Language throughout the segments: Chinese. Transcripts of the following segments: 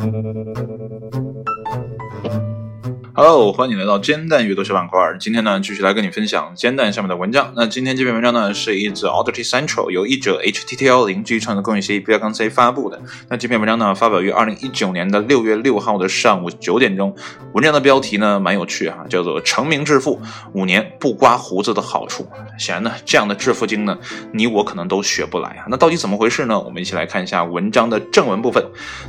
Thank you. 哦欢迎来到煎蛋阅读小板块。今天呢，继续来跟你分享煎蛋上面的文章。那今天这篇文章呢，是一则 Audity Central 由译者 HTTL 零 G 创作工业协议 B 杠 C 发布的。那这篇文章呢，发表于二零一九年的六月六号的上午九点钟。文章的标题呢，蛮有趣哈，叫做“成名致富五年不刮胡子的好处”。显然呢，这样的致富经呢，你我可能都学不来啊。那到底怎么回事呢？我们一起来看一下文章的正文部分。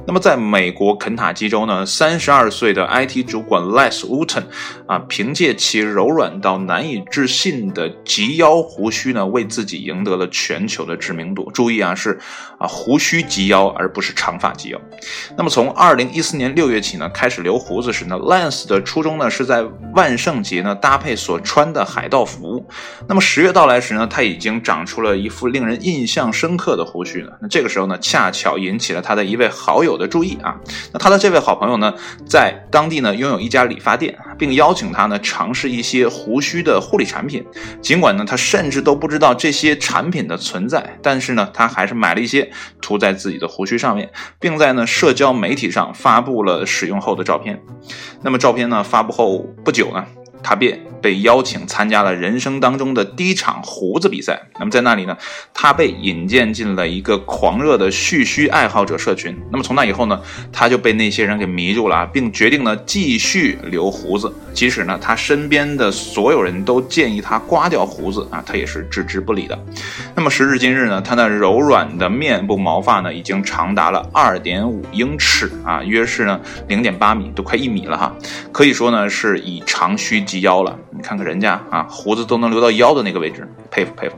那么，在美国肯塔基州呢，三十二岁的 IT 主管 Les。Wooten 啊，凭借其柔软到难以置信的及腰胡须呢，为自己赢得了全球的知名度。注意啊，是啊，胡须及腰，而不是长发及腰。那么从二零一四年六月起呢，开始留胡子时呢，Lance 的初衷呢是在万圣节呢搭配所穿的海盗服。那么十月到来时呢，他已经长出了一副令人印象深刻的胡须了。那这个时候呢，恰巧引起了他的一位好友的注意啊。那他的这位好朋友呢，在当地呢拥有一家理发。店，并邀请他呢尝试一些胡须的护理产品。尽管呢他甚至都不知道这些产品的存在，但是呢他还是买了一些涂在自己的胡须上面，并在呢社交媒体上发布了使用后的照片。那么照片呢发布后不久呢，他便。被邀请参加了人生当中的第一场胡子比赛。那么在那里呢，他被引荐进了一个狂热的蓄须爱好者社群。那么从那以后呢，他就被那些人给迷住了啊，并决定呢继续留胡子。即使呢他身边的所有人都建议他刮掉胡子啊，他也是置之不理的。那么时至今日呢，他那柔软的面部毛发呢已经长达了二点五英尺啊，约是呢零点八米，都快一米了哈。可以说呢是以长须及腰了。你看看人家啊，胡子都能留到腰的那个位置，佩服佩服。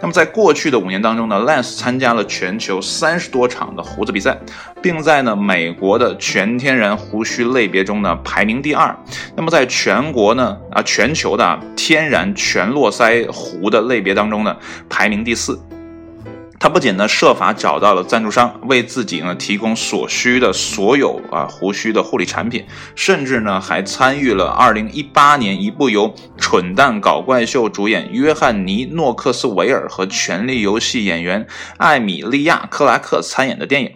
那么在过去的五年当中呢，Lance 参加了全球三十多场的胡子比赛，并在呢美国的全天然胡须类别中呢排名第二。那么在全国呢啊全球的天然全络腮胡的类别当中呢排名第四。他不仅呢设法找到了赞助商，为自己呢提供所需的所有啊胡须的护理产品，甚至呢还参与了2018年一部由《蠢蛋搞怪秀》主演约翰尼·诺克斯维尔和《权力游戏》演员艾米莉亚·克拉克参演的电影。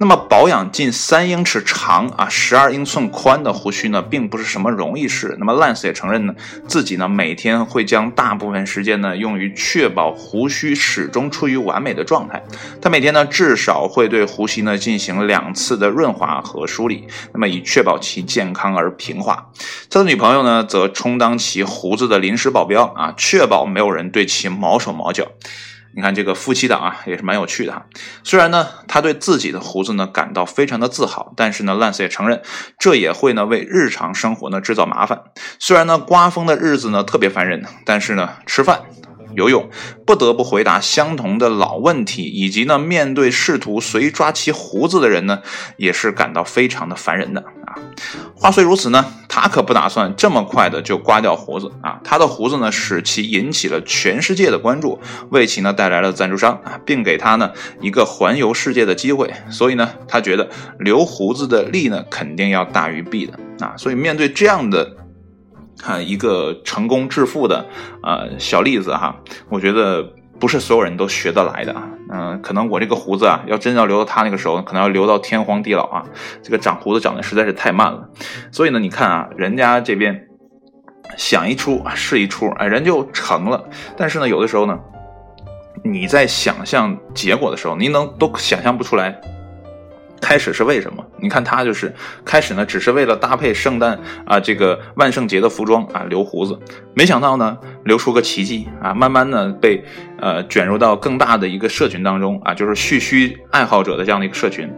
那么保养近三英尺长啊，十二英寸宽的胡须呢，并不是什么容易事。那么 Lance 也承认呢，自己呢每天会将大部分时间呢用于确保胡须始终处于完美的状态。他每天呢至少会对胡须呢进行两次的润滑和梳理，那么以确保其健康而平滑。他的女朋友呢则充当其胡子的临时保镖啊，确保没有人对其毛手毛脚。你看这个夫妻档啊，也是蛮有趣的哈。虽然呢，他对自己的胡子呢感到非常的自豪，但是呢，Lance 也承认，这也会呢为日常生活呢制造麻烦。虽然呢，刮风的日子呢特别烦人，但是呢，吃饭。游泳不得不回答相同的老问题，以及呢，面对试图随抓其胡子的人呢，也是感到非常的烦人的啊。话虽如此呢，他可不打算这么快的就刮掉胡子啊。他的胡子呢，使其引起了全世界的关注，为其呢带来了赞助商啊，并给他呢一个环游世界的机会。所以呢，他觉得留胡子的利呢，肯定要大于弊的啊。所以面对这样的。看一个成功致富的呃小例子哈，我觉得不是所有人都学得来的啊。嗯，可能我这个胡子啊，要真要留到他那个时候，可能要留到天荒地老啊。这个长胡子长得实在是太慢了。所以呢，你看啊，人家这边想一出是一出，哎，人就成了。但是呢，有的时候呢，你在想象结果的时候，你能都想象不出来。开始是为什么？你看他就是开始呢，只是为了搭配圣诞啊这个万圣节的服装啊留胡子，没想到呢留出个奇迹啊，慢慢呢被呃卷入到更大的一个社群当中啊，就是蓄须爱好者的这样的一个社群，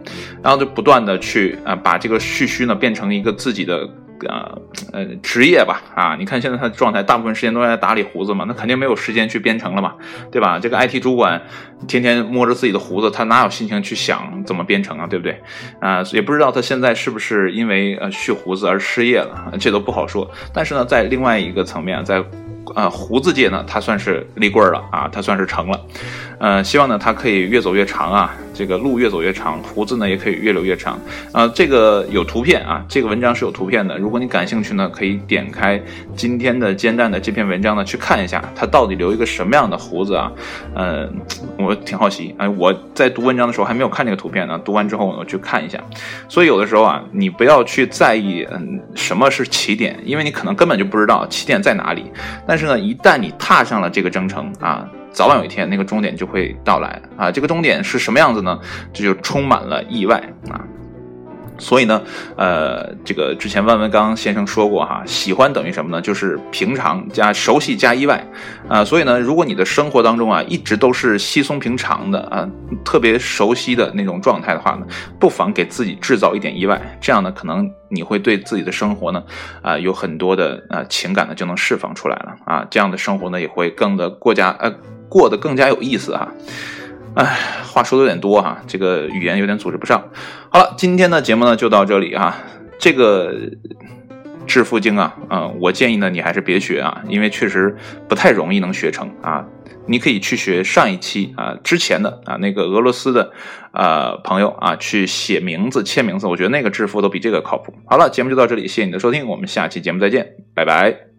然后就不断的去啊把这个蓄须呢变成一个自己的。呃呃，职业吧，啊，你看现在他的状态，大部分时间都在打理胡子嘛，那肯定没有时间去编程了嘛，对吧？这个 IT 主管天天摸着自己的胡子，他哪有心情去想怎么编程啊，对不对？啊，也不知道他现在是不是因为呃蓄胡子而失业了，这都不好说。但是呢，在另外一个层面，在呃胡子界呢，他算是立棍了啊，他算是成了。呃，希望呢他可以越走越长啊，这个路越走越长，胡子呢也可以越留越长。啊，这个有图片啊，这个文章是有图片的。如果你感兴趣呢，可以点开今天的煎蛋的这篇文章呢去看一下，他到底留一个什么样的胡子啊？呃，我挺好奇。哎，我在读文章的时候还没有看这个图片呢，读完之后我去看一下。所以有的时候啊，你不要去在意嗯什么是起点，因为你可能根本就不知道起点在哪里。但是呢，一旦你踏上了这个征程啊。早晚有一天，那个终点就会到来啊！这个终点是什么样子呢？这就充满了意外啊！所以呢，呃，这个之前万文刚先生说过哈，喜欢等于什么呢？就是平常加熟悉加意外啊！所以呢，如果你的生活当中啊一直都是稀松平常的啊，特别熟悉的那种状态的话呢，不妨给自己制造一点意外，这样呢，可能你会对自己的生活呢啊有很多的呃情感呢就能释放出来了啊！这样的生活呢也会更的过加呃。过得更加有意思哈，哎，话说的有点多哈，这个语言有点组织不上。好了，今天的节目呢就到这里啊。这个致富经啊，嗯，我建议呢你还是别学啊，因为确实不太容易能学成啊。你可以去学上一期啊之前的啊那个俄罗斯的呃朋友啊去写名字签名字，我觉得那个致富都比这个靠谱。好了，节目就到这里，谢谢你的收听，我们下期节目再见，拜拜。